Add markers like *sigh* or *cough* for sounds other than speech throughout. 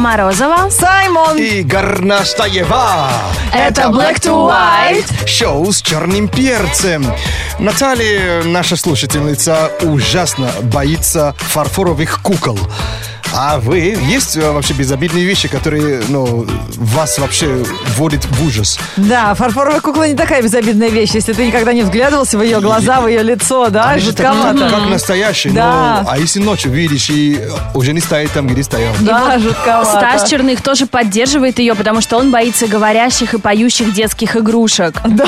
Морозова. Саймон! И Горнастаева. Это Black to White. Шоу с черным перцем. Наталья, наша слушательница, ужасно боится фарфоровых кукол. А вы, есть э, вообще безобидные вещи, которые, ну, вас вообще вводят в ужас? Да, фарфоровая кукла не такая безобидная вещь, если ты никогда не вглядывался в ее глаза, в ее лицо, да, Они же так- жутковато. Как настоящий, Да. но... А если ночью видишь и уже не стоит там, где стоял? Да, жутковато. Стас Черных тоже поддерживает ее, потому что он боится говорящих и поющих детских игрушек. *laughs* Да.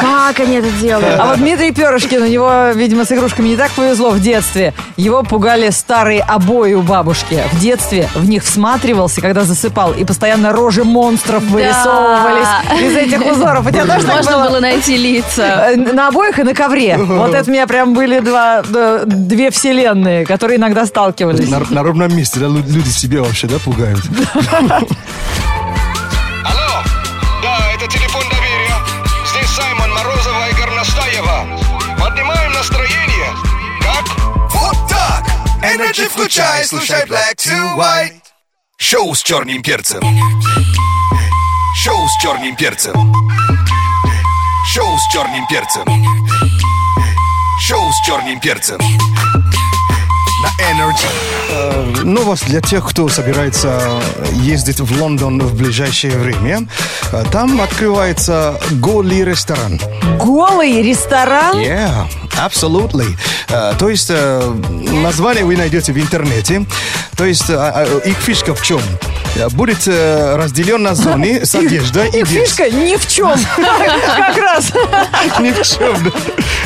Как они это делают? А вот Дмитрий Перышкин, у него, видимо, с игрушками не так повезло в детстве. Его пугали старые обои у бабушки. В детстве в них всматривался, когда засыпал, и постоянно рожи монстров вырисовывались из этих *laughs* узоров. У тебя тоже так Можно было? было найти лица. Э, На обоих и на ковре. Вот это у меня прям были два, две вселенные, которые иногда сталкивались. На, на ровном месте, да, лю- люди себе вообще, да, пугают? *laughs* Алло, да, это телефон доверия. Здесь Саймон Морозова и Горностаева. Поднимаем настроение. Energy включай, слушай Black to White. Шоу с черным перцем. Шоу с черным перцем. Шоу с черным перцем. Шоу с черным перцем. Energy. Новость для тех, кто собирается ездить в Лондон в ближайшее время. Э, Там открывается голый ресторан. Голый ресторан? Yeah, absolutely. Э, То есть э, название вы найдете в интернете. То есть э, э, их фишка в чем? Э, Будет э, разделен на зоны *laughs* с одеждой и фишка ни в чем. *laughs* Как раз. Ни в чем.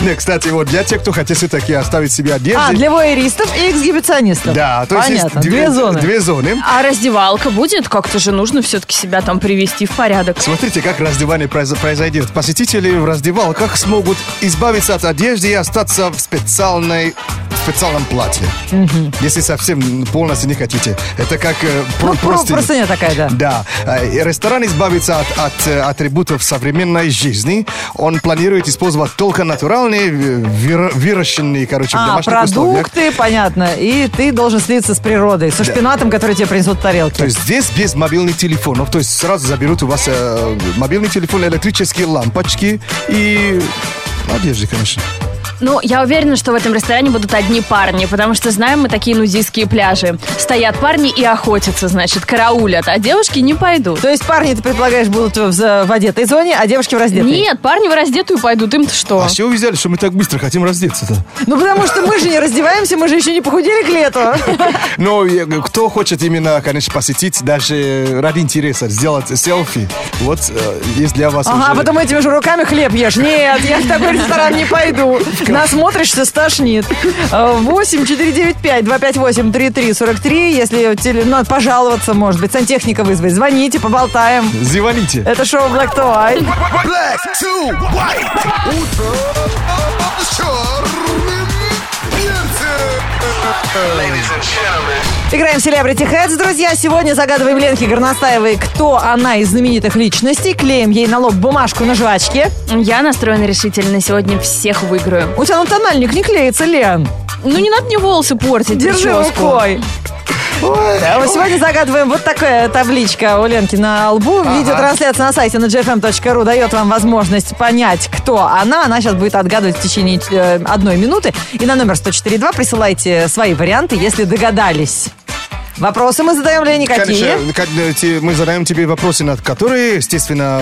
Не, кстати, вот для тех, кто хотел все-таки оставить себе одежду. А, для воеристов и эксгибиционистов. Да, то есть Понятно, есть две зоны. Две зоны. А раздевалка будет? Как-то же нужно все-таки себя там привести в порядок. Смотрите, как раздевание произ- произойдет. Посетители в раздевалках смогут избавиться от одежды и остаться в специальной специальном платье. Если совсем полностью не хотите. Это как э, про- Ну, про- простыня. простыня такая, да. Да. Э, и Ресторан избавится от, от, э, атрибутов современной жизни. Он планирует использовать только натуральные, э, выр- выращенные, короче, в А, домашних условиях. продукты, понятно. И ты должен слиться с природой, со шпинатом, который тебе принесут в тарелке. То есть здесь без мобильных телефонов, то есть сразу заберут у вас э, мобильный телефон, электрические лампочки и одежды, конечно. Ну, я уверена, что в этом ресторане будут одни парни, потому что знаем мы такие нудистские пляжи. Стоят парни и охотятся, значит, караулят, а девушки не пойдут. То есть парни, ты предполагаешь, будут в, в одетой зоне, а девушки в раздетой? Нет, парни в раздетую пойдут, им-то что? А с чего вы взяли, что мы так быстро хотим раздеться-то? Ну, потому что мы же не раздеваемся, мы же еще не похудели к лету. *laughs* Ну, говорю, кто хочет именно, конечно, посетить, даже ради интереса, сделать селфи, вот э, есть для вас Ага, а потом этими же руками хлеб ешь. Нет, я в такой ресторан не пойду. Насмотришься, стошнит. Э, 8 495 258 3343. Если теле- надо пожаловаться, может быть, сантехника вызвать. Звоните, поболтаем. Звоните. Это шоу Black to White. Black to White. Утро Играем в Celebrity Heads, друзья. Сегодня загадываем Ленке Горностаевой, кто она из знаменитых личностей. Клеим ей на лоб бумажку на жвачке. Я настроена решительно, сегодня всех выиграю. У тебя на тональник не клеится, Лен. Ну, не надо мне волосы портить, Держи рукой. А Сегодня загадываем вот такая табличка у Ленки на лбу. Видеотрансляция на сайте на gfm.ru дает вам возможность понять, кто она. Она сейчас будет отгадывать в течение э, одной минуты. И на номер 104.2 присылайте свои варианты, если догадались. Вопросы мы задаем Лене какие? Конечно, э, мы задаем тебе вопросы, на которые, естественно,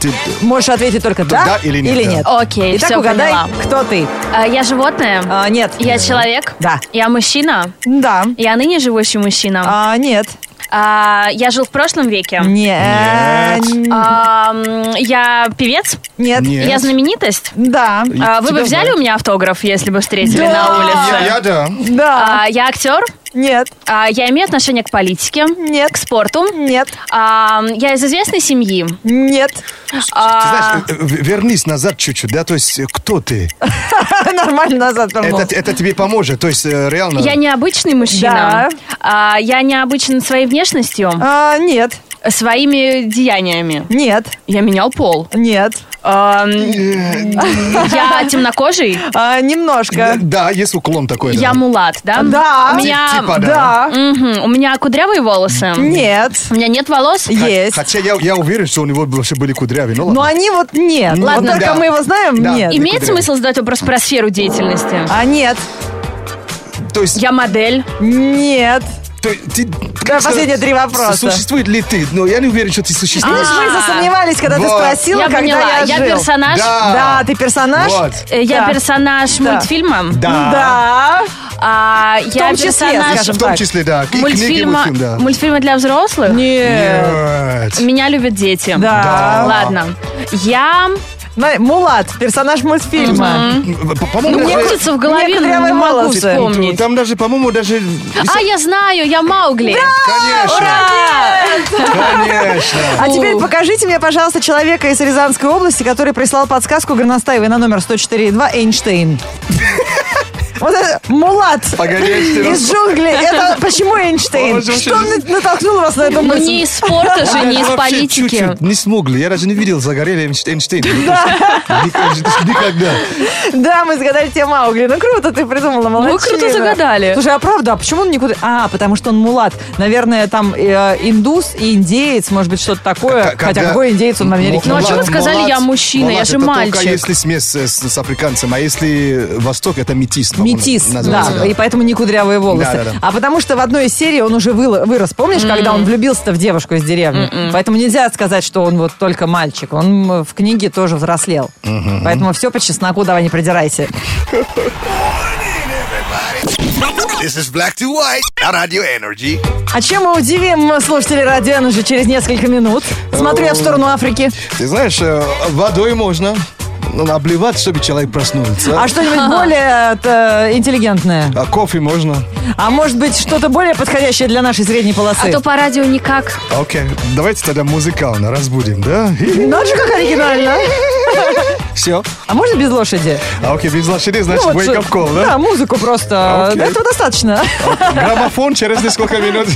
ты... Можешь ответить только да, Да или нет, да. Окей, Итак, все угадай, поняла. кто ты. А, я животное? А, нет. Я человек? Да. Я мужчина? Да. Я ныне живущий мужчина? А, нет. А, я жил в прошлом веке? Нет. А, я певец? Нет. Нет. Я знаменитость? Да. А, вы бы взяли знают. у меня автограф, если бы встретили Да. на улице? Я, я да. Да. А, я актер? Нет. А, я имею отношение к политике? Нет. К спорту? Нет. А, я из известной семьи? Нет. Ты А, знаешь, э, э, вернись назад чуть-чуть, да, то есть э, кто ты? *laughs* Нормально назад вернул. Это, это тебе поможет, то есть реально... я необычный мужчина? Да. А, я необычен своей внешностью? А, нет. Своими деяниями? Нет. Я менял пол? Нет. Я темнокожий, А, немножко. Да, есть уклон такой. я мулат, да? Да. У меня, Типа, Да. У меня кудрявые волосы. Нет. У меня нет волос. Есть. Хотя я, уверен, что у него вообще были кудрявые. Ну Но ладно. они вот нет. Ладно. Вот только мы его знаем, нет. Имеет смысл задать вопрос про сферу деятельности? А нет. То есть, Я модель. Нет. То, ты, Да, последние три вопроса. Существует ли ты? Но я не уверен, что ты существуешь. Мы засомневались, когда ты спросила, Я когда поняла. я Я персонаж. Да. Да, ты персонаж? Вот. Э, Я Да. персонаж Да. мультфильма. Да. Да. А, я том числе, персонаж скажем В том так. числе, да. И книги, мультфильма, мультфильм, да. мультфильма для взрослых. Нет. Нет. Меня любят дети. Да. Ладно. Я... Смотри, Мулат, персонаж мультфильма. По- По-моему, Ну, даже- крутится в голове, но не могу волосы. вспомнить. Там даже, по-моему, даже... А, я знаю, я Маугли. Конечно, конечно. А теперь покажите мне, пожалуйста, человека из Рязанской области, который прислал подсказку горностаевой на номер 104.2 Эйнштейн. Вот это Мулат из джунглей. Это почему Эйнштейн? Что на- натолкнул вас на эту Ну, мысль? не из спорта же, не из политики. не смогли. Я даже не видел загорели Эйнштейн. Ник- Никогда. Да, мы загадали тебе Маугли. Ну, круто ты придумала, молодец. круто загадали. Слушай, а правда, а почему он никуда... А, потому что он мулат. Наверное, там э, индус и индеец, может быть, что-то такое. Хотя какой индеец он в Америке? Ну, а чё вы сказали, я мужчина, я же это мальчик? только если смесь с, с африканцем, а если Восток, это метис. Метис, да, и поэтому не кудрявые волосы. Да, да, да. А потому что в одной из серий он уже вырос. Помнишь, когда он влюбился-то в девушку из деревни? Поэтому нельзя сказать, что он вот только мальчик. Он в книге тоже взрослел. Поэтому все по чесноку, давай не придирайся. This is Black to White на Radio Energy. А чем мы удивим слушателей радио уже через несколько минут? Смотрю я в сторону Африки. Ты знаешь, э, водой можно обливать, чтобы человек проснулся. А что-нибудь более э, интеллигентное? А кофе можно. А может быть, что-то более подходящее для нашей средней полосы? А то по радио никак. Окей, давайте тогда музыкально разбудим, да? Надо же, как оригинально. *laughs* Все. А можно без лошади? А окей, без лошади, значит, Ну, вот, wake up call, Да, да? музыку просто. Окей. Этого достаточно. Граммофон через несколько минут.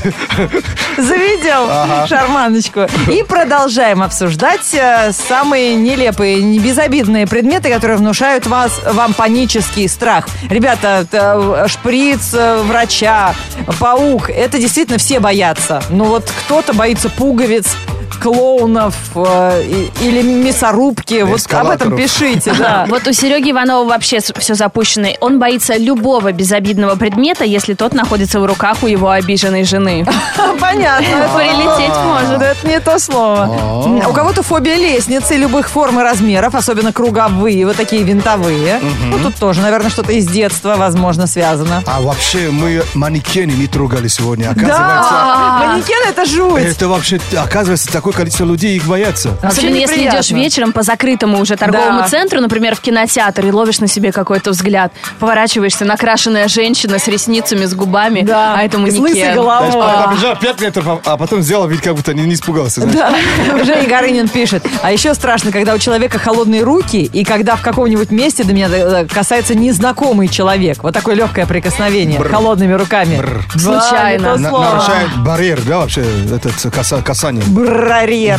Заведем шарманочку. И продолжаем обсуждать э, самые нелепые, не безобидные предметы, которые внушают вас, вам панический страх. Ребята, это шприц э, врача, паук, это действительно все боятся. Но вот кто-то боится пуговиц, клоунов э, или мясорубки. Вот об этом пишите, *laughs* да. Вот у Сереги Иванова вообще все запущено. Он боится любого безобидного предмета, если тот находится в руках у его обиженной жены. *laughs* Понятно. это *laughs* Прилететь может. Да, Это не то слово. У кого-то фобия лестницы любых форм и размеров, особенно круговые, вот такие винтовые. Ну, тут тоже, наверное, что-то из детства, возможно, связано. А вообще мы манекены не трогали сегодня. Оказывается, Да, манекен это жуть. это вообще, оказывается, такое количество людей их боятся. Особенно если идешь вечером по закрытому уже торговому Да. центру, например, в кинотеатр, и ловишь на себе какой-то взгляд. Поворачиваешься, накрашенная женщина с ресницами, с губами, Да, а это и с лысой манекен. головой. Знаешь, побежал 5 метров, а- а потом сделал вид, как будто не, не испугался. знаешь. Да. Женя Горынин пишет. А еще страшно, когда у человека холодные руки, и когда в каком-нибудь месте до меня э, касается незнакомый человек. Вот такое легкое прикосновение холодными руками. Да, Случайно. На- нарушает барьер, да, вообще, этот каса- касание. Брарьер.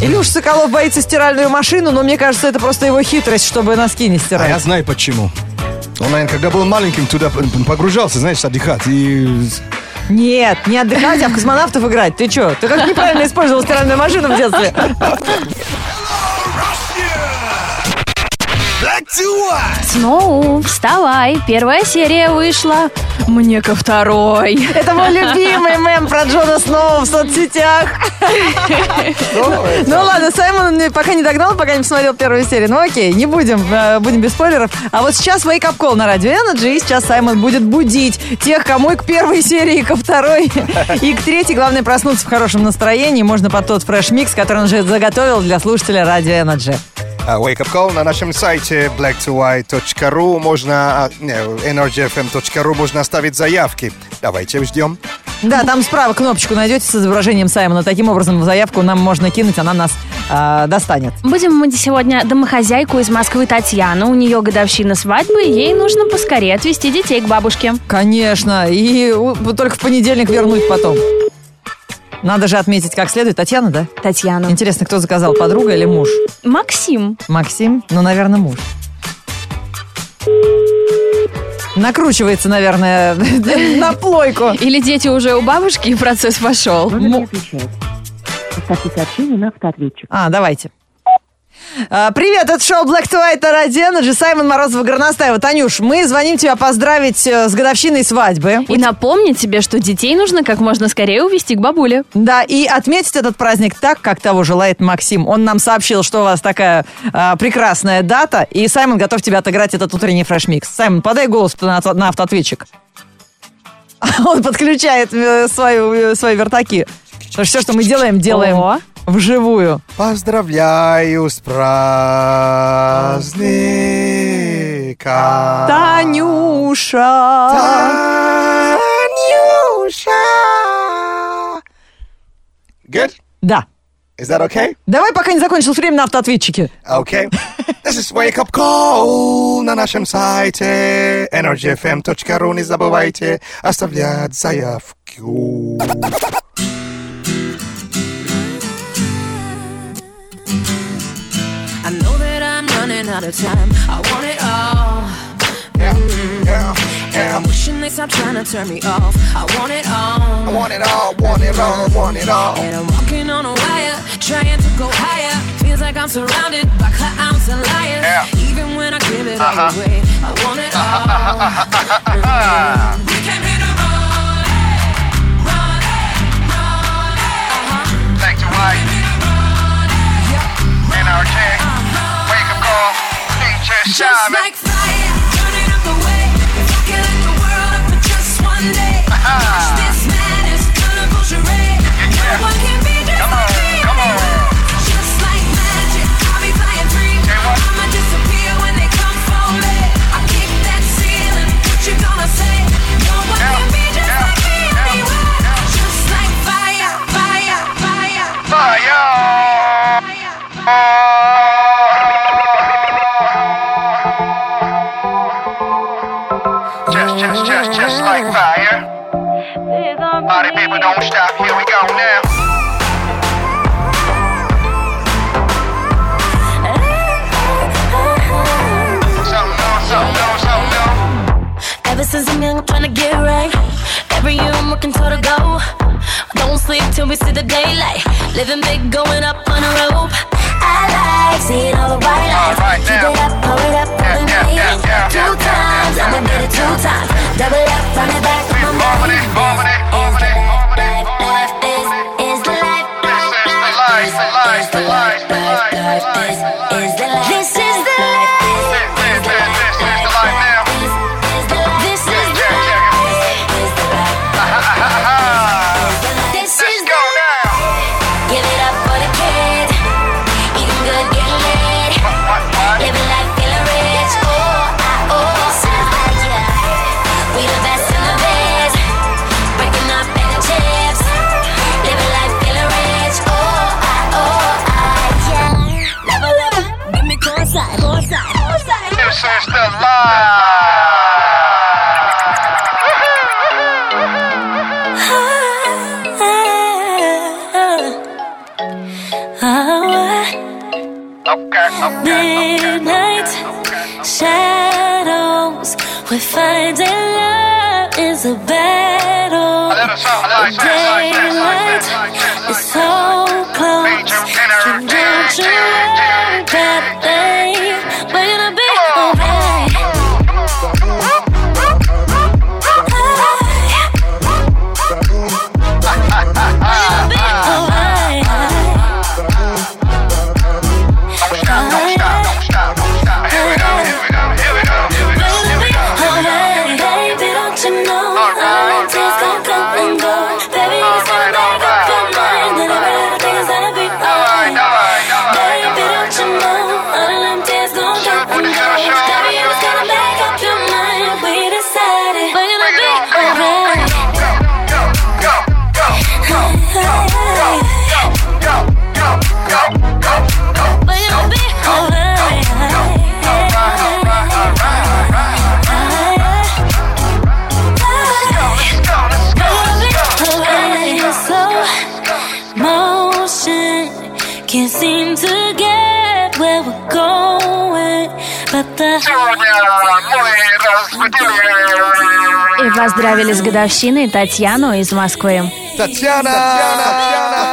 Илюш Соколов боится стиральную машину, но мне кажется, это просто его хитрость, чтобы носки не А я стирать. знаю почему. Он, наверное, когда был маленьким, туда погружался, знаешь, отдыхать. И Нет, не отдыхать, а в космонавтов играть. Ты что? Ты как неправильно использовал стиральную машину в детстве? *laughs* White. Сноу, вставай, первая серия вышла. Мне ко второй. Это мой любимый мем про Джона Сноу в соцсетях. Ну ладно, Саймон мне пока не догнал, пока не посмотрел первую серию. Ну окей, не будем, э, будем без спойлеров. А вот сейчас Wake Up Call на радио Energy, и сейчас Саймон будет будить тех, кому и к первой серии, и ко второй, и к третьей. Главное проснуться в хорошем настроении. Можно под тот fresh mix, который он уже заготовил для слушателя радио Energy. А, Wake Up Call на нашем сайте black2white.ru можно, а, не, energyfm.ru можно оставить заявки. Давайте ждем. Да, там справа кнопочку найдете с изображением Саймона. Таким образом, заявку нам можно кинуть, она нас э, достанет. Будем мы сегодня домохозяйку из Москвы Татьяну. У нее годовщина свадьбы, ей нужно поскорее отвезти детей к бабушке. Конечно. И только в понедельник вернуть потом. Надо же отметить как следует. Татьяна, да? Татьяна. Интересно, кто заказал, подруга или муж? Максим. Максим? Ну, наверное, муж. Накручивается, наверное, *laughs* на плойку. Или дети уже у бабушки, и процесс пошел. Номер не отвечает. Оставьте сообщение на автоответчик. А, давайте. А, Привет, это шоу Black to White на Радио Energy. Саймон Морозова, Горностаева. Танюш, мы звоним тебя поздравить э, с годовщиной свадьбы. И напомнить тебе, что детей нужно как можно скорее увезти к бабуле. Да, и отметить этот праздник так, как того желает Максим. Он нам сообщил, что у вас такая а, прекрасная дата, и Саймон готов тебе отыграть этот утренний fresh mix. Саймон, подай голос на, на автоответчик. *laughs* Он подключает э, свою, э, свои вертаки. Потому что все, что мы делаем, делаем О. вживую. Поздравляю с праздником. Танюша! Танюша! Good? Да. Is that okay? Давай, пока не закончилось время на автоответчике. Okay. *laughs* This is Wake Up Call на нашем сайте energyfm.ru. Не забывайте оставлять заявку. Out of time. I want it all. Mm, mm, yeah, yeah, yeah. I'm wishing they stop trying to turn me off. I want it all. I want it all, want it all, want it all. And I'm walking on a wire, trying to go higher. Feels like I'm surrounded by clowns and liars. Yeah. Even when I give it all away, I want it all. we came here to run it, run it, run it. Thanks to White, Good job, man. Since I'm young, I'm trying to get right. Every year I'm working toward a goal. Don't sleep till we see the daylight. Living big, going up on a rope. I like seeing all the white lights. Right, Keep it up, pull it up, Yeah, pulling yeah, yeah, yeah, Two times, I'ma get it two times. Double up, run it back, come on, bombing it, bombing it, bombing it, Daylight, it's all поздравили с годовщиной Татьяну из Москвы. Татьяна! Татьяна! Доброе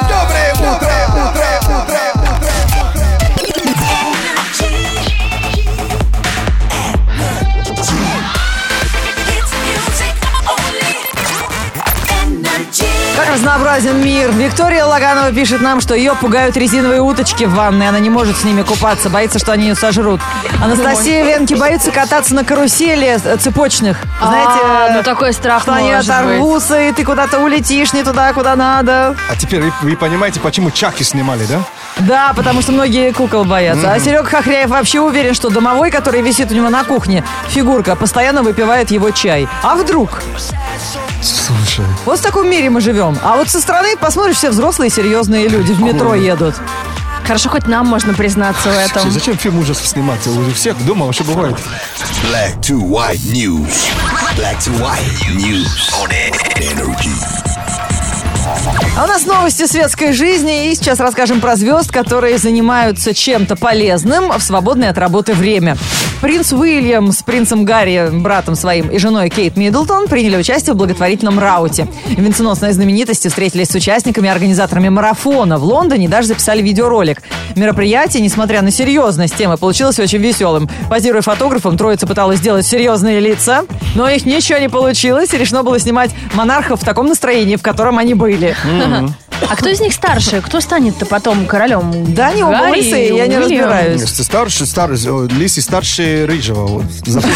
разнообразен мир. Виктория Лаганова пишет нам, что ее пугают резиновые уточки в ванной. Она не может с ними купаться, боится, что они ее сожрут. Анастасия Венки боится кататься на карусели э, цепочных. Знаете, А, э, ну такой страх что они оторвутся, и ты куда-то улетишь не туда, куда надо. А теперь вы, вы понимаете, почему Чаки снимали, да? Да, потому что многие кукол боятся. А Серега Хохряев вообще уверен, что домовой, который висит у него на кухне, фигурка, постоянно выпивает его чай. А вдруг? Слушай. Вот в таком мире мы живем. А вот со стороны посмотришь, все взрослые серьезные люди в метро едут. Хорошо, хоть нам можно признаться в этом. Зачем фильм ужасов снимать? У всех дома вообще бывает. Black to white news. Black to white news on energy. А у нас новости светской жизни. И сейчас расскажем про звезд, которые занимаются чем-то полезным в свободное от работы время. Принц Уильям с принцем Гарри, братом своим и женой Кейт Миддлтон приняли участие в благотворительном рауте. Венценосные знаменитости встретились с участниками и организаторами марафона в Лондоне и даже записали видеоролик. Мероприятие, несмотря на серьезность темы, получилось очень веселым. Позируя фотографом, троица пыталась сделать серьезные лица, но у них ничего не получилось, и решено было снимать монархов в таком настроении, в котором они были. А кто из них старше? Кто станет-то потом королем? Да, они оба Гарри лысые, я не Уильям? разбираюсь. Старше, старше, о, Лиси старше Рыжего. Вот. Запомни,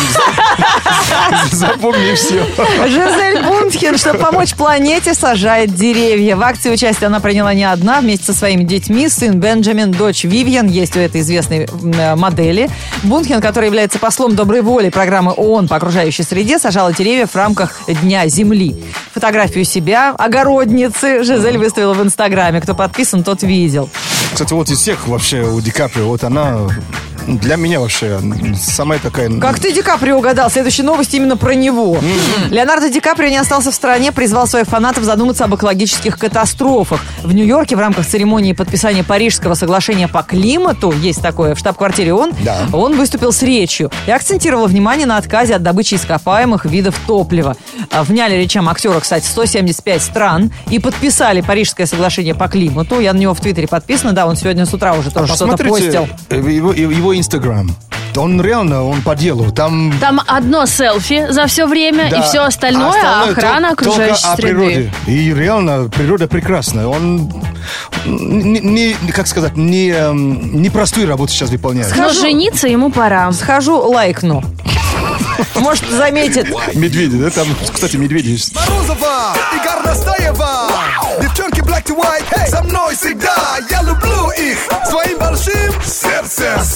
*laughs* запомни все. Жизель Бунтхен, чтобы помочь планете, сажает деревья. В акции участия она приняла не одна, вместе со своими детьми. Сын Бенджамин, дочь Вивьен, есть у этой известной э, модели. Бунтхен, который является послом доброй воли программы ООН по окружающей среде, сажала деревья в рамках Дня Земли. Фотографию себя, огородницы, Жизель выставила в Инстаграме. Кто подписан, тот видел. Кстати, вот из всех вообще у Ди Каприо, вот она для меня вообще самая такая... Как ты Ди Каприо угадал? Следующая новость именно про него. Леонардо Ди Каприо не остался в стране, призвал своих фанатов задуматься об экологических катастрофах. В Нью-Йорке в рамках церемонии подписания Парижского соглашения по климату, есть такое в штаб-квартире ООН, Да. он выступил с речью и акцентировал внимание на отказе от добычи ископаемых видов топлива. А, Вняли речам актера, кстати, 175 стран и подписали Парижское соглашение по климату. Я на него в Твиттере подписана, да, он сегодня с утра уже тоже что-то постил. э, его, его Инстаграм. Он реально, он по делу. Там Там одно селфи за все время, Да. и все остальное, А охрана только окружающей о среды. природе. И реально природа прекрасная. Он не, не- как сказать, не, эм, непростую работу сейчас выполняет. Но жениться ему пора. Схожу, лайкну. Может, заметит. Медведи, да? Там, кстати, медведи есть. Морозова и Горностаева Девчонки black to white, со мной всегда Я люблю их своим большим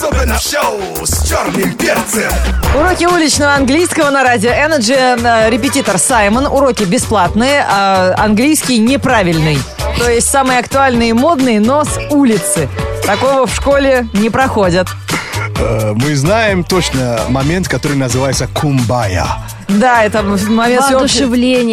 Особенно шоу с черным перцем Уроки уличного английского на радио Energy. Э, Репетитор Саймон. Уроки бесплатные, а английский неправильный. То есть самые актуальные и модные, но с улицы. Такого в школе не проходят. Э, Мы знаем точно момент, который называется кумбая. Да, это момент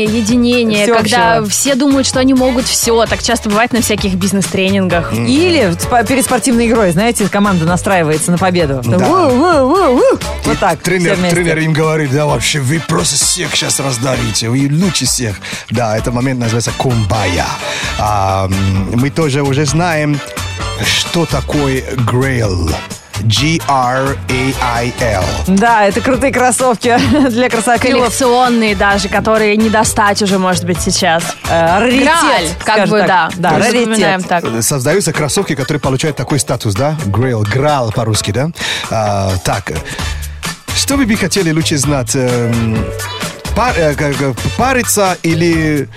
единение, Всеобщего. когда все думают, что они могут все. Так часто бывает на всяких бизнес-тренингах. Или спа- перед спортивной игрой, знаете, команда настраивается на победу. Да. Ву-ву-ву-ву. Вот так. Тренер, тренер им говорит, да вообще, вы просто всех сейчас раздавите, вы лучше всех. Да, этот момент называется кумбая. А, мы тоже уже знаем, что такое грейл. G-R-A-I-L. Да, это крутые кроссовки *laughs* для красофилов. Коллекционные даже, которые не достать уже, может быть, сейчас. Э, Раритет, Грааль, как бы, так. да. Да, раритет. так. Создаются кроссовки, которые получают такой статус, да? Грейл, грал по-русски, да? А, так, что вы бы хотели лучше знать? эм, пар- э, э, париться или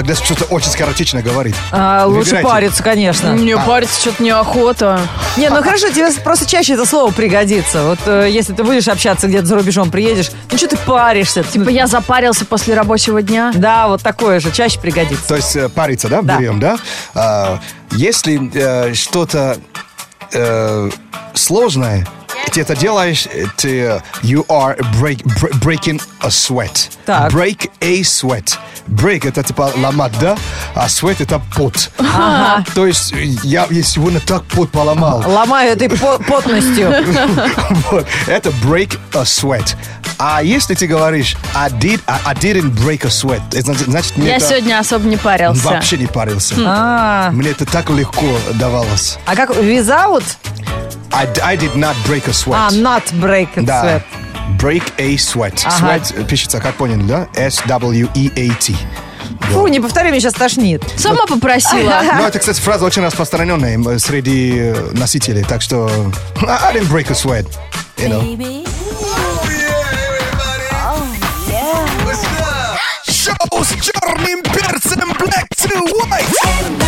когда что-то очень скоротечно говорит? А, лучше Выбирайте. париться, конечно. Мне париться что-то неохота. Не, ну хорошо, тебе просто чаще это слово пригодится. Вот э, если ты будешь общаться где-то за рубежом, приедешь, ну что ты паришься? Типа я запарился после рабочего дня. Да, вот такое же, чаще пригодится. То есть э, париться, да, Да. берем, да? А, если э, что-то э, сложное ты это делаешь, ты you are break, br- breaking a sweat. Так. Break a sweat. Break это типа ломать, да? А sweat это пот. *laughs* То есть я, я сегодня так пот поломал. Ломаю этой по- потностью. *laughs* Вот. Это break a sweat. А если ты говоришь I, did, I, I didn't break a sweat, это значит, мне Я это сегодня особо не парился. вообще не парился. А, Мне это так легко давалось. а как without? I, I did not break a sweat. А, not break a да. sweat. Break a sweat. Ага. Sweat пишется, как поняли, да? S-W-E-A-T. Фу, не повтори, меня сейчас тошнит. Сама попросила. *laughs* Ну, это, кстати, фраза очень распространенная среди э, носителей, так что I didn't break a sweat. You know. Шоу с черным перцем Black to White.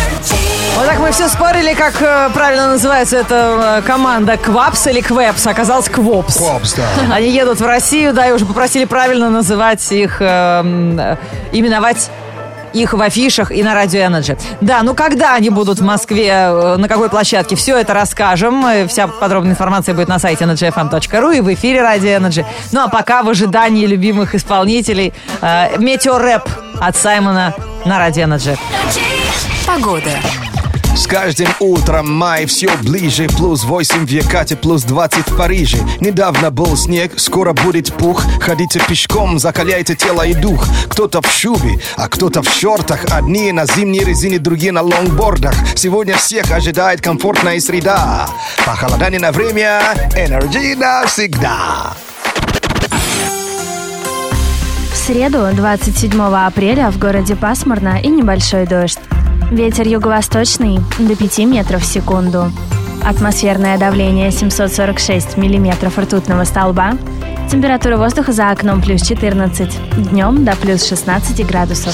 Вот так мы все спорили, как э, правильно называется эта э, команда, Квапс или Квепс. Оказалось, Квопс. Квопс, да. Они едут в Россию, да, и уже попросили правильно называть их, э, м, э, именовать их в афишах и на Радио Energy. Да, ну когда они будут в Москве, э, на какой площадке, все это расскажем. Вся подробная информация будет на сайте energyfm.ru и в эфире Радио Energy. Ну а пока в ожидании любимых исполнителей э, Метеорэп от Саймона на Радио Energy. Погода. С каждым утром май все ближе. Плюс 8 в Якате, плюс 20 в Париже. Недавно был снег, скоро будет пух. Ходите пешком, закаляйте тело и дух. Кто-то в шубе, а кто-то в шортах. Одни на зимней резине, другие на лонгбордах. Сегодня всех ожидает комфортная среда. Похолодание на время, энергии навсегда. В среду, 27 апреля, в городе пасмурно и небольшой дождь. Ветер юго-восточный до 5 метров в секунду. Атмосферное давление 746 миллиметров ртутного столба. Температура воздуха за окном плюс 14. Днем до плюс 16 градусов.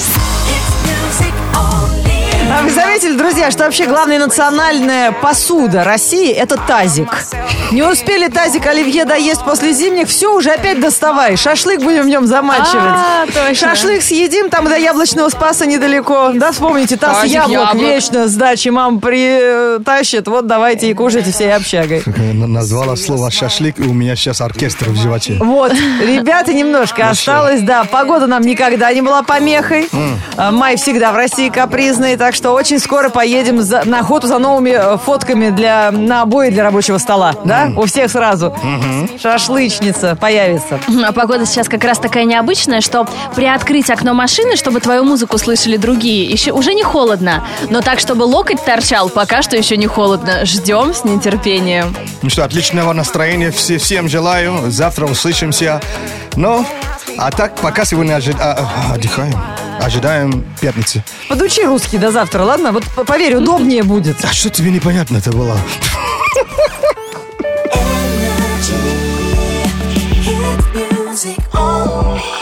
А вы заметили, друзья, что вообще главная национальная посуда России – это тазик. Не успели тазик Оливье доесть после зимних, все, уже опять доставай. Шашлык будем в нем замачивать. А, точно. Шашлык съедим, там до яблочного спаса недалеко. Да, вспомните, таз Тазик яблок, яблок. вечно с дачи мам притащит. Вот давайте и кушайте всей общагой. Назвала слово шашлык, и у меня сейчас оркестр в животе Вот, ребята, немножко осталось, да. Погода нам никогда не была помехой. А, Май всегда в России капризный, так что очень скоро поедем за- на охоту за новыми э, фотками для, на обои для рабочего стола, да? У всех сразу. Шашлычница появится. А погода сейчас как раз такая необычная, что приоткрыть окно машины, чтобы твою музыку слышали другие, еще уже не холодно. Но так, чтобы локоть торчал, пока что еще не холодно. Ждем с нетерпением. Ну что, отличного настроения все, всем желаю. Завтра услышимся. Ну, а так, пока сегодня ожи- а, а, отдыхаем. Ожидаем пятницы. Подучи русский до завтра, ладно? Вот поверь, удобнее будет. А что тебе непонятно это было? Energy.